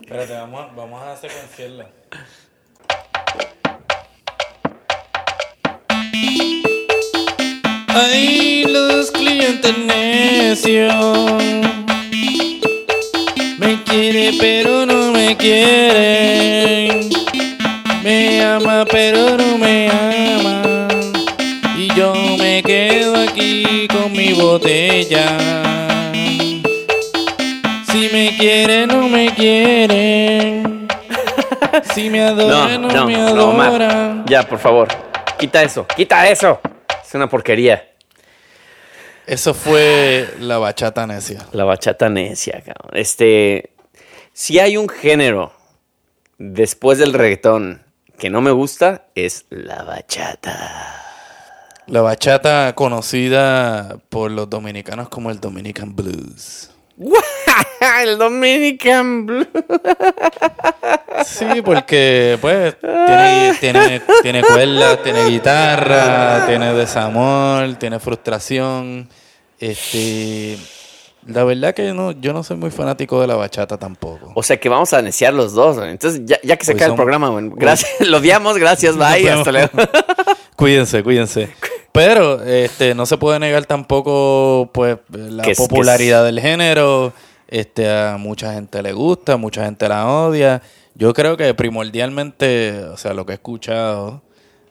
Espérate, vamos, vamos a secuenciarla. Ay, los clientes necios. Me quiere pero no me quiere. Me ama pero no me ama. Quiere, no me quiere. Si me adora, no, me Omar. adora. Ya, por favor. Quita eso, quita eso. Es una porquería. Eso fue la bachata necia. La bachata necia, cabrón. Este, si hay un género después del reggaetón que no me gusta, es la bachata. La bachata conocida por los dominicanos como el Dominican Blues. el Dominican Blue. Sí, porque pues tiene, tiene, tiene cuerdas, tiene guitarra, tiene desamor, tiene frustración. Este, la verdad que no, yo no soy muy fanático de la bachata tampoco. O sea que vamos a neciar los dos. Entonces, ya, ya que se Hoy cae el programa. Gracias. Lo odiamos, gracias, bye. Hasta luego. Cuídense, cuídense. Pero este no se puede negar tampoco pues la Que es- popularidad del género. Este a mucha gente le gusta, mucha gente la odia. Yo creo que primordialmente, o sea, lo que he escuchado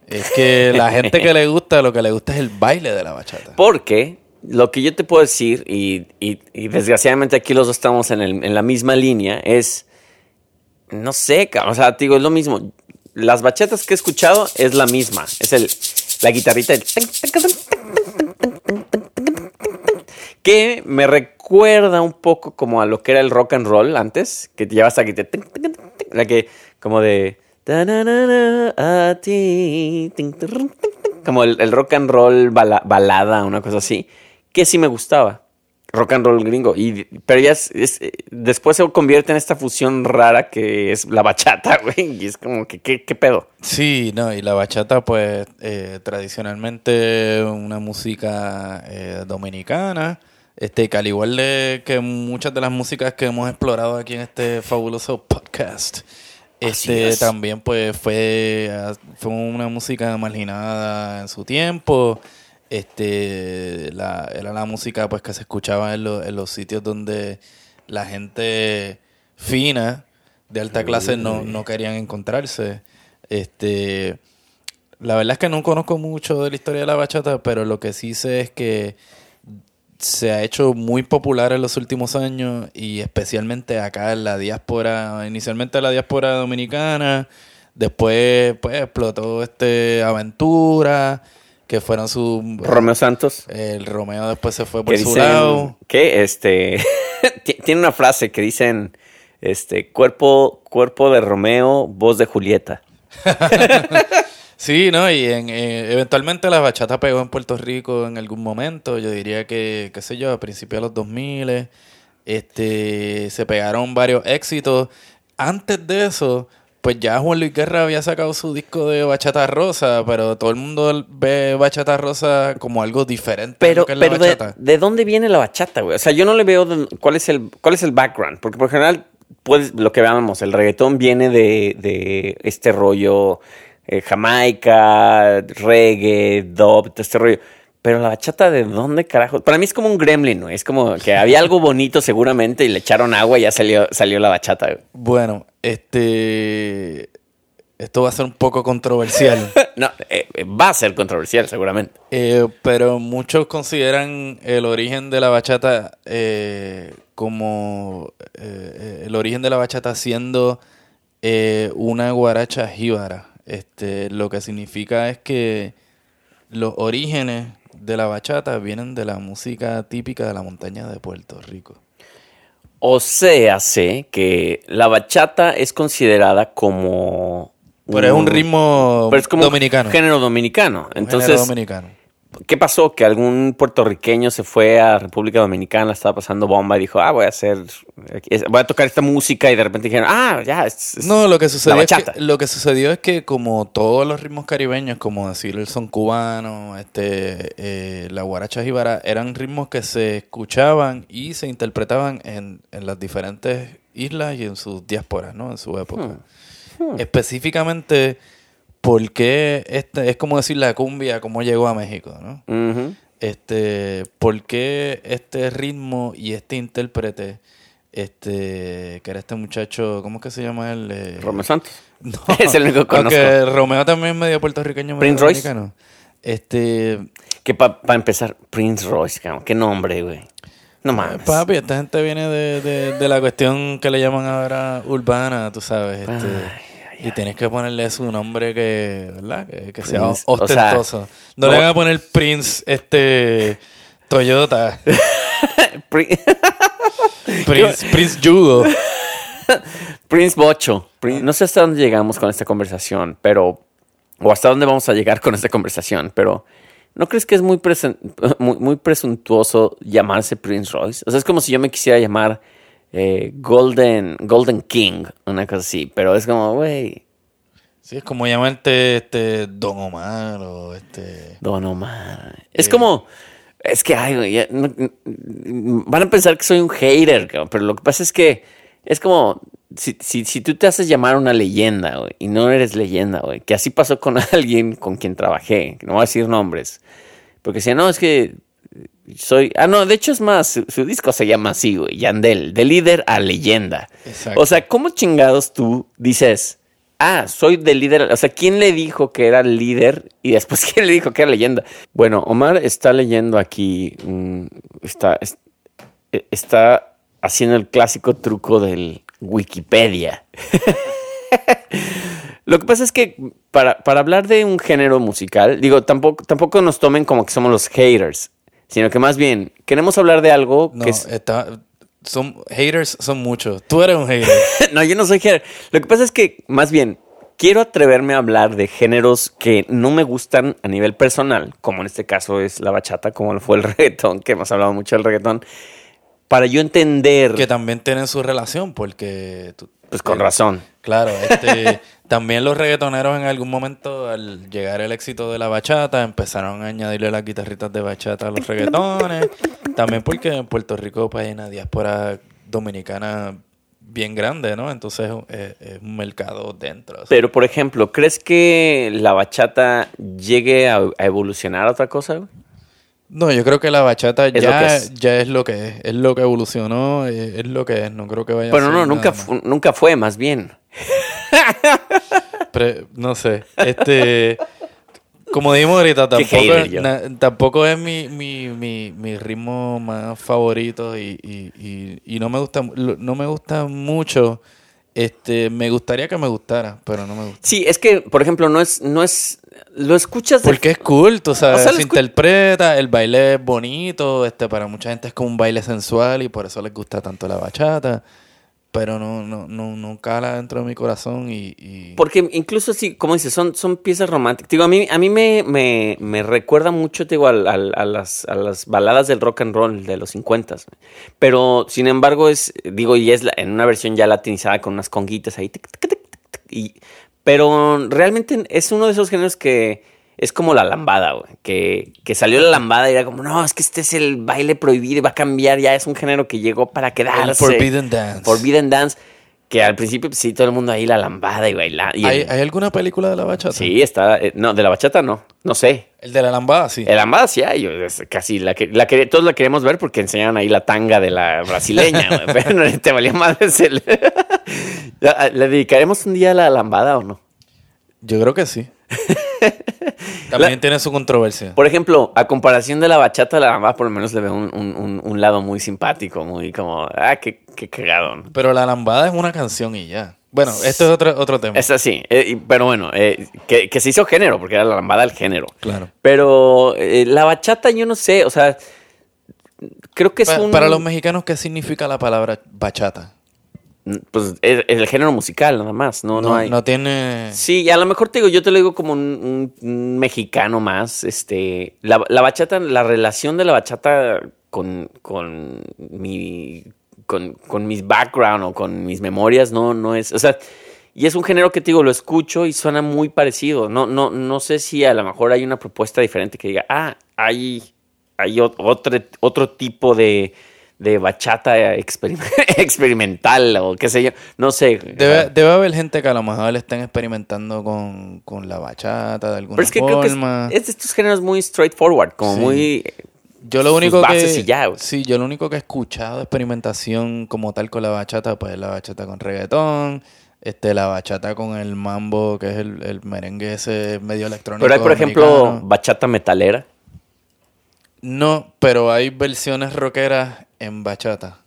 es que la gente que le gusta, lo que le gusta es el baile de la bachata. Porque lo que yo te puedo decir, y, y- y desgraciadamente aquí los dos estamos en, el- en la misma línea, es, no sé, o sea, te digo, es lo mismo. Las bachatas que he escuchado es la misma. Es el, la guitarrita el que me recuerda un poco como a lo que era el rock and roll antes, que te llevas aquí, te, la que como de como el, el rock and roll bala- balada, una cosa así, que sí me gustaba. Rock and roll gringo. Y, pero ya es- eh, después se convierte en esta fusión rara que es la bachata, güey. Y es como que, ¿qué, qué pedo? Sí, no, y la bachata, pues, eh, tradicionalmente una música eh, dominicana, este, que al igual de que muchas de las músicas que hemos explorado aquí en este fabuloso podcast, este, es. también, pues, fue, fue una música marginada en su tiempo, este, la, era la música, pues, que se escuchaba en, lo- en los sitios donde la gente fina, de alta clase, no, no querían encontrarse. Este, la verdad es que no conozco mucho de la historia de la bachata, pero lo que sí sé es que se ha hecho muy popular en los últimos años y especialmente acá en la diáspora, inicialmente la diáspora dominicana, después pues explotó este Aventura, que fueron su Romeo Santos. el Romeo después se fue por que su dicen lado. que este ti- tiene una frase que dicen este cuerpo cuerpo de Romeo, voz de Julieta. Sí, ¿no? Y en, eh, eventualmente la bachata pegó en Puerto Rico en algún momento. Yo diría que, qué sé yo, a principios de los 2000 este, se pegaron varios éxitos. Antes de eso, pues ya Juan Luis Guerra había sacado su disco de bachata rosa, pero todo el mundo ve bachata rosa como algo diferente a Pero, lo que es la pero de. ¿de dónde viene la bachata, güey? O sea, yo no le veo de- cuál es el cuál es el background, porque por general pues lo que veamos, el reggaetón viene de, de este rollo eh, Jamaica, reggae, dub, todo este rollo. Pero la bachata, ¿de dónde carajo? Para mí es como un gremlin, ¿no? Es como que había algo bonito seguramente y le echaron agua y ya salió, salió la bachata. güey. Bueno, este... Esto va a ser un poco controversial. No, eh, eh, va a ser controversial seguramente. Eh, pero muchos consideran el origen de la bachata eh, como el origen de la bachata siendo una guaracha jíbara. Este, lo que significa es que los orígenes de la bachata vienen de la música típica de la montaña de Puerto Rico. O sea, sé que la bachata es considerada como... Pero es un ritmo pero es como un dominicano. género dominicano. un Entonces, género dominicano. ¿Qué pasó? Que algún puertorriqueño se fue a República Dominicana, estaba pasando bomba y dijo, ah, voy a hacer, voy a tocar esta música y de repente dijeron, ah, ya, es, es No, lo que, sucedió es que, lo que sucedió es que como todos los ritmos caribeños, como decir el son cubano, este, eh, la guaracha jíbara, eran ritmos que se escuchaban y se interpretaban en, en las diferentes islas y en sus diásporas, ¿no? En su época. Hmm. Específicamente, ¿por qué este, es como decir la cumbia, cómo llegó a México, ¿no? Ujú. Este, ¿por qué este ritmo y este intérprete, este, que era este muchacho, ¿cómo es que se llama él? Eh, Romeo Santos. no, Es el único que aunque Romeo también es medio puertorriqueño, medio Prince Royce. Este, Que para empezar, Prince Royce, cabrón, qué nombre, güey. No mames. papi, esta gente viene de, de, de la cuestión que le llaman ahora urbana, tú sabes, este, Ay, y tienes que ponerle su nombre que, ¿verdad? Que, que sea Prince, o sea, ostentoso. no, no- le van a poner Prince, este, Toyota, Pri- Prince, Prince Jugo. Prince Bocho. Prin- No sé hasta dónde llegamos con esta conversación, pero. O hasta dónde vamos a llegar con esta conversación, pero. ¿No crees que es muy, presen- muy, muy presuntuoso llamarse Prince Royce? O sea, es como si yo me quisiera llamar eh, Golden, Golden King, una cosa así, pero es como, güey, Sí, es como llamarte este Don Omar o este. Don Omar. Es como. Es que, ay, güey, no- van a pensar que soy un hater, cabrón, pero lo que pasa es que es como. Si, si, si tú te haces llamar una leyenda, güey, y no eres leyenda, güey, que así pasó con alguien con quien trabajé, no voy a decir nombres, porque si no, es que soy. Ah, no, de hecho es más, su, su disco se llama así, güey, Yandel, de líder a leyenda. Exacto. O sea, ¿cómo chingados tú dices, ah, soy de líder? O sea, ¿quién le dijo que era líder y después quién le dijo que era leyenda? Bueno, Omar está leyendo aquí, mm, está, es- eh, está haciendo el clásico truco del Wikipedia. Lo que pasa es que para, para hablar de un género musical, digo, tampoco, tampoco nos tomen como que somos los haters, sino que más bien queremos hablar de algo No, que es, está, son haters son muchos. Tú eres un hater. no, yo no soy hater. Lo que pasa es que, más bien, quiero atreverme a hablar de géneros que no me gustan a nivel personal, como en este caso es la bachata, como lo fue el reggaetón, que hemos hablado mucho del reggaetón, para yo entender, que también tienen su relación, porque tú- pues con eh, razón. Claro, este, también los reggaetoneros en algún momento, al llegar el éxito de la bachata, empezaron a añadirle las guitarritas de bachata a los reggaetones. También porque en Puerto Rico pues, hay una diáspora dominicana bien grande, ¿no? Entonces es, es un mercado dentro. Pero, por ejemplo, ¿crees que la bachata llegue a, evolucionar a otra cosa? No, yo creo que la bachata Es ya, es. ya es lo que es, es lo que evolucionó, es, es lo que es, no creo que vaya a Pero ser no, nunca, fu- nunca fue, más bien. Pre- no sé, este, como dijimos ahorita, tampoco, na- tampoco es mi, mi, mi, mi ritmo más favorito y, y, y, y no me gusta, no me gusta mucho. Este, me gustaría que me gustara, pero no me gusta. Sí, es que, por ejemplo, no es, no es, lo escuchas de Porque es cool, tú sabes, O sea, se interpreta, el baile es bonito, este, para mucha gente es como un baile sensual y por eso les gusta tanto la bachata, pero no, no, no, no cala dentro de mi corazón y, Porque incluso sí, como dices, son, son piezas románticas. Digo, a mí, a mí me, me, me recuerda mucho, digo, a, las, a las baladas del rock and roll de los 50 Pero, sin embargo, es, digo, y es la- en una versión ya latinizada con unas conguitas ahí. y, pero realmente es uno de esos géneros que es como la lambada, güey. Que, que salió la lambada y era como, no, es que este es el baile prohibido y va a cambiar. Ya es un género que llegó para quedarse. el Forbidden Dance. Forbidden Dance. Que al principio, pues, sí, todo el mundo ahí la lambada y bailar. ¿Hay, el- ¿Hay alguna película de la bachata? Sí, está. eh, no, de la bachata no. No sé. El de la lambada, sí. El lambada sí hay. es Casi la que, la que todos la queremos ver porque enseñaron ahí la tanga de la brasileña. pero no te valía más el. ¿Le dedicaremos un día a la lambada o no? Yo creo que sí. También tiene su controversia. Por ejemplo, a comparación de la bachata, la lambada por lo menos le veo un, un- un- lado muy simpático, muy como, ah, qué, qué cagado. Pero la lambada es una canción y ya. Bueno, esto es otro, otro tema. Es así, eh, pero bueno, eh, que, que se hizo género, porque era la lambada el género. Claro. Pero eh, la bachata, yo no sé, o sea, creo que es un... Para los mexicanos, ¿qué significa la palabra bachata? Pues es, es el género musical nada más, no, no, No, hay. no tiene. Sí, a lo mejor te digo, yo te lo digo como un, un- un mexicano más. Este, la, la bachata, la relación de la bachata con, con mi, con, con mis background o con mis memorias, no, no es, o sea, y es un género que te digo, lo escucho y suena muy parecido. No, no, no sé si a lo mejor hay una propuesta diferente que diga, ah, hay, hay ot- otro, otro tipo de, de bachata experim- experimental o qué sé yo, no sé. Debe, debe haber gente que a lo mejor le estén experimentando con, con la bachata de alguna Pero es que creo que es, forma. es de estos géneros muy straightforward, como Sí. muy... Yo lo único que ya, sí, yo lo único que he escuchado de experimentación como tal con la bachata, pues es la bachata con reggaetón, este la bachata con el mambo, que es el, el merengue ese medio electrónico. Pero hay, por ejemplo, bachata metalera. no, pero hay versiones rockeras en bachata.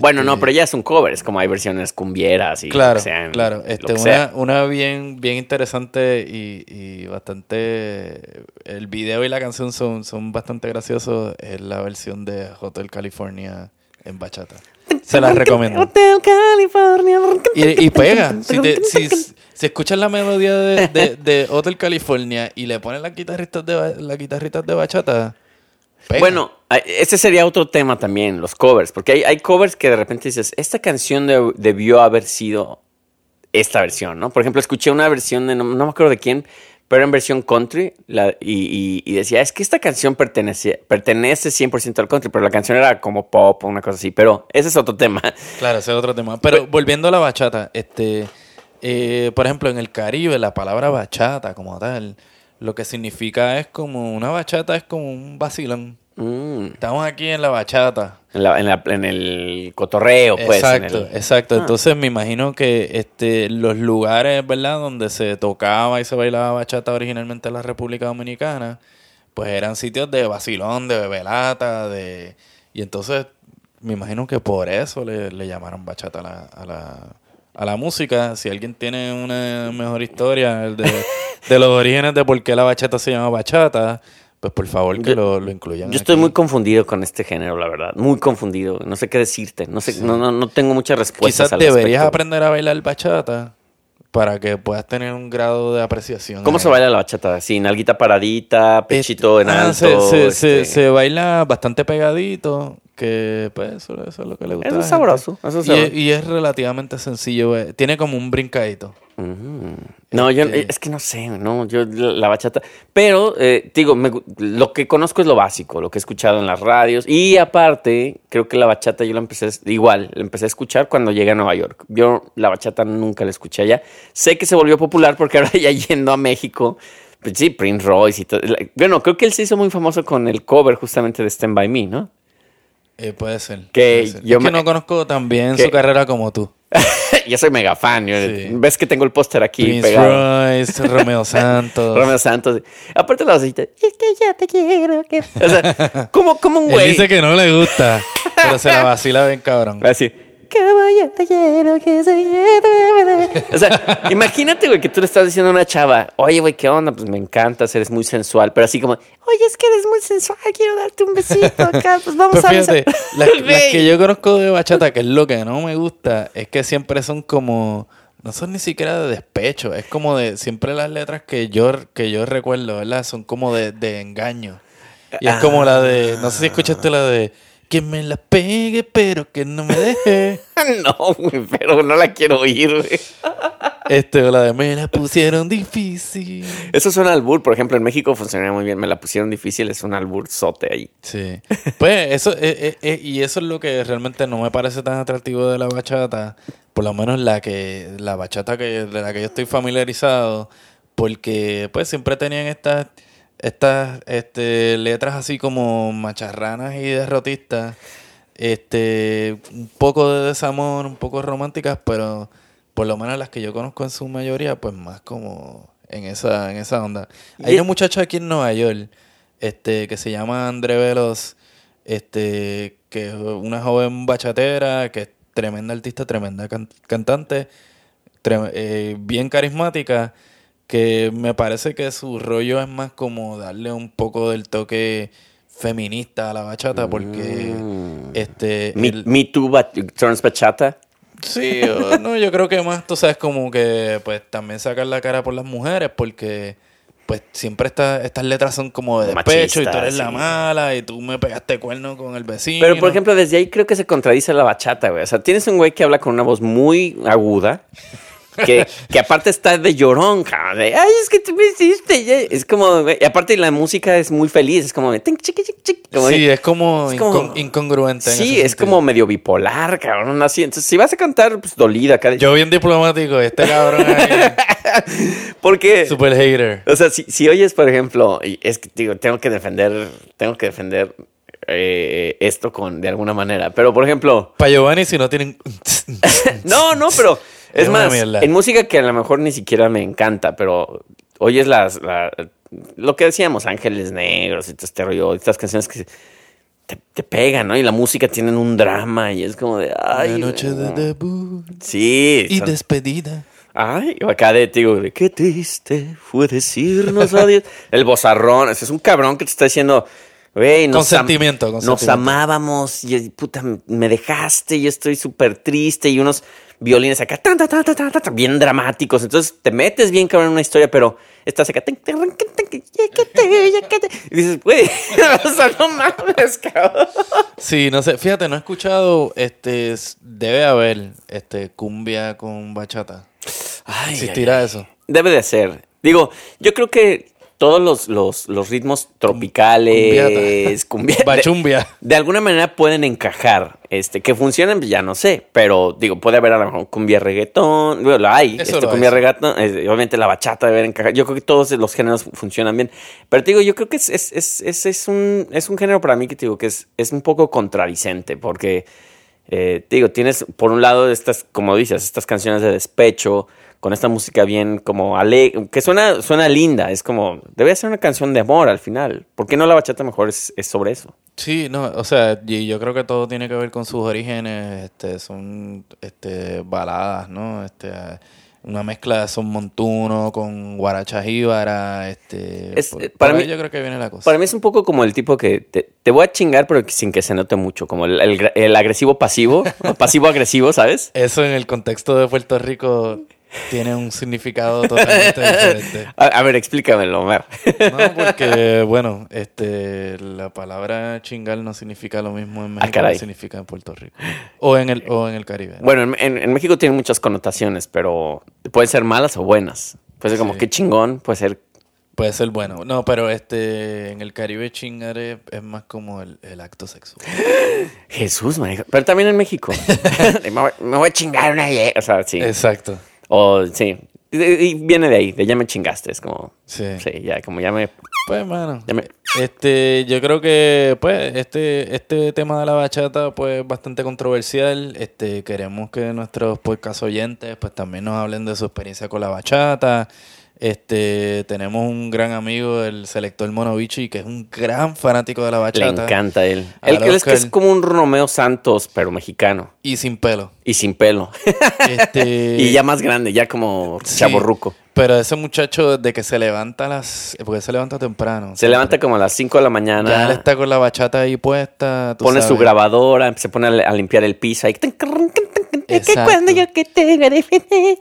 Bueno, Este, no, pero ya es un cover, es como hay versiones cumbieras y Claro, lo que sean, claro. lo Este, que una, sea. una bien, bien interesante y, y bastante. El video y la canción son, son bastante graciosos. Es la versión de Hotel California en bachata. Se la recomiendo. Hotel California. Y, y pega. Si, te- si, si escuchas la melodía de, de, de Hotel California y le pones las guitarritas de, las guitarritas de bachata, pega. Bueno, ese sería otro tema también, los covers, porque hay, hay covers que de repente dices, esta canción de- debió haber sido esta versión, ¿no? Por ejemplo, escuché una versión de, no, no me acuerdo de quién, pero en versión country, la- y, y- y decía, es que esta canción pertenece, pertenece 100% al country, pero la canción era como pop o una cosa así, pero ese es otro tema. Claro, ese es otro tema. Pero volviendo a la bachata, este, eh, por ejemplo, en el Caribe, la palabra bachata como tal, lo que significa es como una bachata es como un vacilón. Mm, Estamos aquí en la bachata. en, la- en la- en el cotorreo, pues. en exacto, el- exacto. Ah. Entonces me imagino que este los lugares, ¿verdad? Donde se tocaba y se bailaba bachata originalmente en la República Dominicana, pues eran sitios de vacilón, de bebelata, de... Y entonces me imagino que por eso le, le llamaron bachata a la, a la, a la música. Si alguien tiene una mejor historia de, de los orígenes de por qué la bachata se llama bachata, pues por favor que Yo- lo, lo incluyan. Yo estoy muy confundido con este género, la verdad. Muy confundido. No sé qué decirte. No sé, no, no, no tengo muchas respuestas. Quizás al deberías respecto. aprender a bailar bachata para que puedas tener un grado de apreciación. ¿Cómo se baila la bachata? Sí, nalguita paradita, pechito en Este, ah, alto. se, se- se- este. se baila bastante pegadito, que pues eso, eso es lo que le gusta. Eso es sabroso, gente. eso es y, es, sabroso. y es relativamente sencillo. eh, Tiene como un brincadito. No, yo Este- es que no sé, no, yo la, bachata. Pero, eh, digo, me lo que conozco es lo básico, lo que he escuchado en las radios. Y aparte, creo que la bachata yo la empecé, igual, la empecé a escuchar cuando llegué a Nueva York. Yo la bachata nunca la escuché allá. Sé que se volvió popular porque ahora ya yendo a México, pues sí, Prince Royce y todo. Bueno, creo que él se hizo muy famoso con el cover justamente de Stand By Me, ¿no? Eh, puede ser. Que puede ser. yo Es que no conozco tan bien que- su carrera como tú. yo soy mega fan. yo- Sí. Ves que tengo el póster aquí Prince pegado. Royce, Romeo Santos. Romeo Santos. Aparte la vocecita, es que ya te quiero. que-". O sea, como, como un Él güey. dice que no le gusta, pero se la vacila bien cabrón. Así. Quiero que se lleve". O sea, imagínate, güey, que tú le estás diciendo a una chava, oye, güey, ¿qué onda? Pues me encantas, eres muy sensual. Pero así como, oye, es que eres muy sensual, quiero darte un besito acá, pues vamos a fíjate, besar". las, que yo conozco de bachata, que es lo que no me gusta, es que siempre son como, no son ni siquiera de despecho, es como de, siempre las letras que yo, que yo recuerdo, ¿verdad? Son como de, de engaño. Y es como la de, no sé si escuchaste la de, que me la pegue, pero que no me deje. No, güey, pero no la quiero oír, güey. Este, o la de, me la pusieron difícil. Eso suena al albur, por ejemplo, en México funcionaría muy bien. Me la pusieron difícil, es un albur sote ahí. Sí. Pues eso, eh, eh, eh, y eso es lo que realmente no me parece tan atractivo de la bachata, por lo menos la que, la bachata que, de la que yo estoy familiarizado, porque pues siempre tenían estas, estas, este, letras así como macharranas y derrotistas, este, un poco de desamor, un poco románticas, pero por lo menos las que yo conozco en su mayoría, pues más como en esa, en esa onda. Hay una muchacha aquí en Nueva York, este, que se llama André Veloz, este, que es una joven bachatera, que es tremenda artista, tremenda can- cantante, tre- eh, bien carismática, que me parece que su rollo es más como darle un poco del toque feminista a la bachata, porque Mm. este Me, el- Me Too, but turns bachata. Sí, o- no, yo creo que más, tú sabes, como que pues también sacar la cara por las mujeres porque pues siempre esta- estas letras son como de despecho y tú eres la mala y tú me pegaste cuerno con el vecino. Pero, por ejemplo, desde ahí creo que se contradice la bachata, güey. O sea, tienes un güey que habla con una voz muy aguda, que, que aparte está de llorón, cabrón, de, ay, es que tú me hiciste. ya". Es como, y aparte la música es muy feliz, es como, de, "Tin, chiqui, chiqui, chiqui", como de- sí, es como, es como- incon- incongruente. en Sí, es sentido. como medio bipolar, cabrón, así. Entonces, si vas a cantar, pues dolida, acá. Yo bien diplomático, este cabrón Porque, super hater. o sea, si, si oyes, por ejemplo, y es que, digo, tengo que defender, tengo que defender eh, esto con, de alguna manera. Pero, por ejemplo, Para Giovanni, si no tienen... No, no, pero es, más, en música que a lo mejor ni siquiera me encanta, pero oyes las, la- lo que decíamos, Ángeles Negros y todo este rollo, estas canciones que te, te pegan, ¿no? Y la música tienen un drama y es como de, ay, La noche de debut sí, y son- despedida. ay, acá de, digo, de qué triste fue decirnos adiós. El bozarrón, ese es un cabrón que te está diciendo, güey, nos, am- nos amábamos y puta, me dejaste y estoy súper triste y unos violines acá tan, tan, tan, tan, tan, tan, bien dramáticos. Entonces te metes bien cabrón en una historia, pero estás acá. tan, tan, tan, tan, yéquete, yéquete. Y dices, güey, o sea, no mames, cabrón. Sí, no sé, fíjate, no he escuchado, este, debe haber, este, cumbia con bachata. Ay, ¿Existirá eso? Debe de ser. Digo, yo creo que todos los, los, los ritmos tropicales, cumbia, Bachumbia. de alguna manera pueden encajar. Este, que funcionen, ya no sé. Pero digo, puede haber a lo mejor cumbia reggaetón. Bueno, lo hay. Este, hay, cumbia reggaetón. obviamente la bachata debe encajar. Yo creo que todos los géneros funcionan bien. Pero te digo, yo creo que es, es, es, es, es un, es un género para mí que te digo que es, es un poco contradicente. Porque eh, te digo, tienes por un lado estas, como dices, estas canciones de despecho, con esta música bien como alegre, que suena, suena linda, es como, debe ser una canción de amor al final. ¿Por qué no la bachata mejor es, es sobre eso? Sí, no, o sea, y yo creo que todo tiene que ver con sus orígenes, este, son, este, baladas, ¿no? Este, una mezcla de son montuno con guaracha jíbara, este, Es- por- eh, para por mí- yo creo que viene la cosa. Para mí es un poco como el tipo que te, te voy a chingar, pero sin que se note mucho, como el, el- el agresivo pasivo, pasivo agresivo, ¿sabes? Eso en el contexto de Puerto Rico tiene un significado totalmente diferente. A, a ver, explícamelo, Omar. No, porque, bueno, este, la palabra chingar no significa lo mismo en México Ah, que significa en Puerto Rico. O en el, o en el Caribe. Bueno, en, en- en México tiene muchas connotaciones, pero pueden ser malas o buenas. Puede ser como Sí. qué chingón, puede ser Puede ser bueno. No, pero este, en el Caribe chingar es, es más como el, el acto sexual. Jesús, marica. Pero también en México. me, voy, me voy a chingar una O sea, sí. Exacto. O sí. Y, viene de ahí, de ya me chingaste. Es como. Sí. Sí, ya, como ya me. Pues, mano. Ya me- Este, yo creo que, pues, este, este tema de la bachata, pues, es bastante controversial. Este, queremos que nuestros podcast oyentes, pues, también nos hablen de su experiencia con la bachata. Este, tenemos un gran amigo, el selector Monovici, que es un gran fanático de la Le bachata. encanta él. Él, él es que es como un Romeo Santos, pero mexicano. Y sin pelo. Y sin pelo. Este, y ya más grande, ya como sí, chaborruco. Pero ese muchacho, de que se levanta a las... Porque se levanta temprano. Se levanta como a las 5 de la Ya él mañana. está con la bachata ahí puesta. tú Pone su grabadora, se pone a, a limpiar el piso. Ahí. Que Exacto. cuando yo que te veré.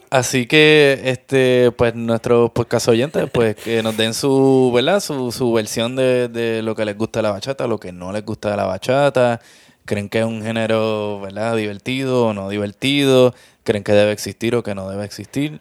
Así que, este, pues nuestros podcast oyentes, pues que nos den su, ¿verdad? Su, su versión de, de lo que les gusta de la bachata, lo que no les gusta de la bachata. ¿Creen que es un género, ¿verdad? Divertido o no divertido? ¿Creen que debe existir o que no debe existir?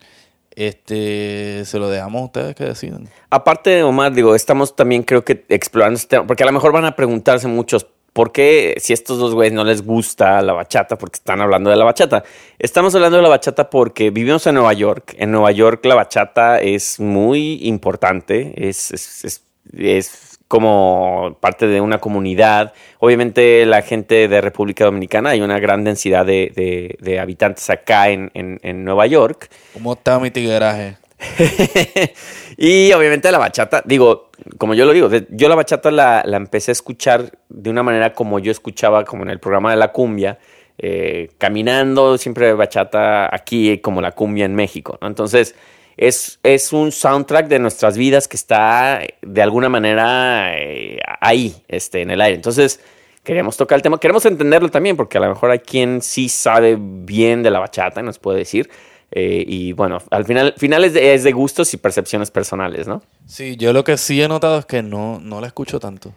Este, se lo dejamos a ustedes que decidan. Aparte, Omar, digo, estamos también creo que explorando este tema, porque a lo mejor van a preguntarse muchos, ¿por qué si estos dos güeyes no les gusta la bachata? Porque están hablando de la bachata. Estamos hablando de la bachata porque vivimos en Nueva York. En Nueva York la bachata es muy importante, es, es, es- es como parte de una comunidad. Obviamente la gente de República Dominicana, hay una gran densidad de, de- de habitantes acá en, en- en Nueva York. ¿Cómo está mi tigueraje? y obviamente la bachata, digo, como yo lo digo, yo la bachata la, la empecé a escuchar de una manera como yo escuchaba, como en el programa de la cumbia, eh, caminando, siempre bachata aquí como la cumbia en México. Entonces, es, es un soundtrack de nuestras vidas que está de alguna manera eh, ahí, este, en el aire. Entonces, queremos tocar el tema. Queremos entenderlo también, porque a lo mejor hay quien sí sabe bien de la bachata y nos puede decir. Eh, y bueno, al final, final es, de, es de gustos y percepciones personales, ¿no? Sí, yo lo que sí he notado es que no, no la escucho tanto.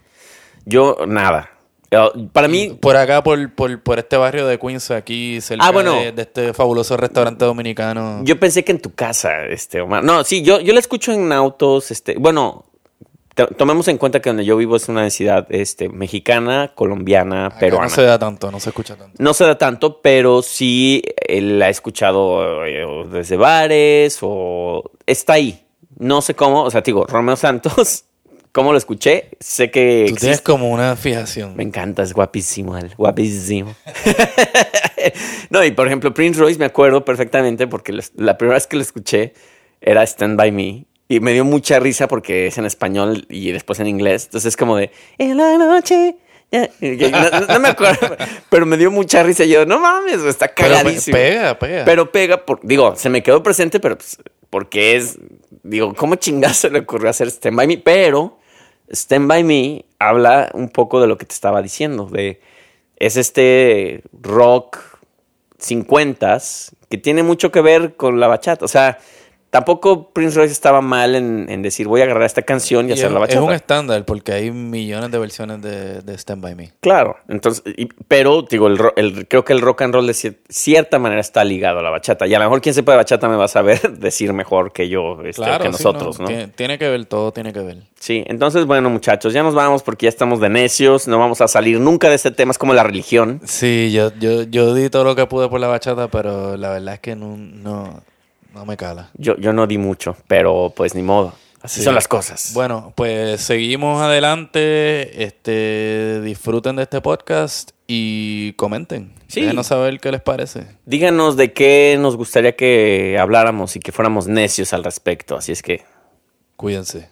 Yo, nada. Eh, Para mí, Por acá, por, por, por este barrio de Queens, aquí cerca Ah, bueno. de, de este fabuloso restaurante dominicano. yo pensé que en tu casa, este, Omar. No, sí, yo, yo la escucho en autos, este, bueno, tomemos en cuenta que donde yo vivo es una ciudad, este, mexicana, colombiana, Acá peruana. No se da tanto, no se escucha tanto. No se da tanto, pero sí eh, la he escuchado eh, desde bares o está ahí. No sé cómo, o sea, digo, Romeo Santos, ¿cómo lo escuché? Sé que Tú tienes existe. como una fijación. Me encanta, es guapísimo, él, guapísimo. no, y por ejemplo, Prince Royce me acuerdo perfectamente porque la primera vez que lo escuché era Stand By Me. Y me dio mucha risa porque es en español y después en inglés. Entonces es como de, en la noche. ya". Y que No, no me acuerdo, pero me dio mucha risa. Y yo, no mames, está Pero cagadísimo. pega, pega. Pero pega, por, digo, se me quedó presente, pero pues, porque es, digo, ¿cómo chingazo se le ocurrió hacer Stand By Me? Pero Stand By Me habla un poco de lo que te estaba diciendo, de, es este rock 50s que tiene mucho que ver con la bachata. O sea, tampoco Prince Royce estaba mal en, en decir, voy a agarrar esta canción y, Y hacer es, la es bachata. un estándar porque hay millones de versiones de, de Stand By Me. Claro, entonces, y- pero digo, el, el- creo que el rock and roll de cier- cierta manera está ligado a la bachata. Y a lo mejor quien sepa de bachata me va a saber decir mejor que yo, este, Claro, que sí, nosotros, ¿no? Tiene, tiene que ver, todo tiene que ver. Sí, entonces, bueno, muchachos, ya nos vamos porque ya estamos de necios, no vamos a salir nunca de este tema, es como la religión. Sí, yo, yo, yo di todo lo que pude por la bachata, pero la verdad es que no, no, no me cala. Yo, yo no di mucho, pero pues ni modo. Así Sí. son las cosas. Bueno, pues seguimos adelante. Este, disfruten de este podcast y comenten. Sí. Déjenos saber qué les parece. Díganos de qué nos gustaría que habláramos y que fuéramos necios al respecto. Así es que Cuídense.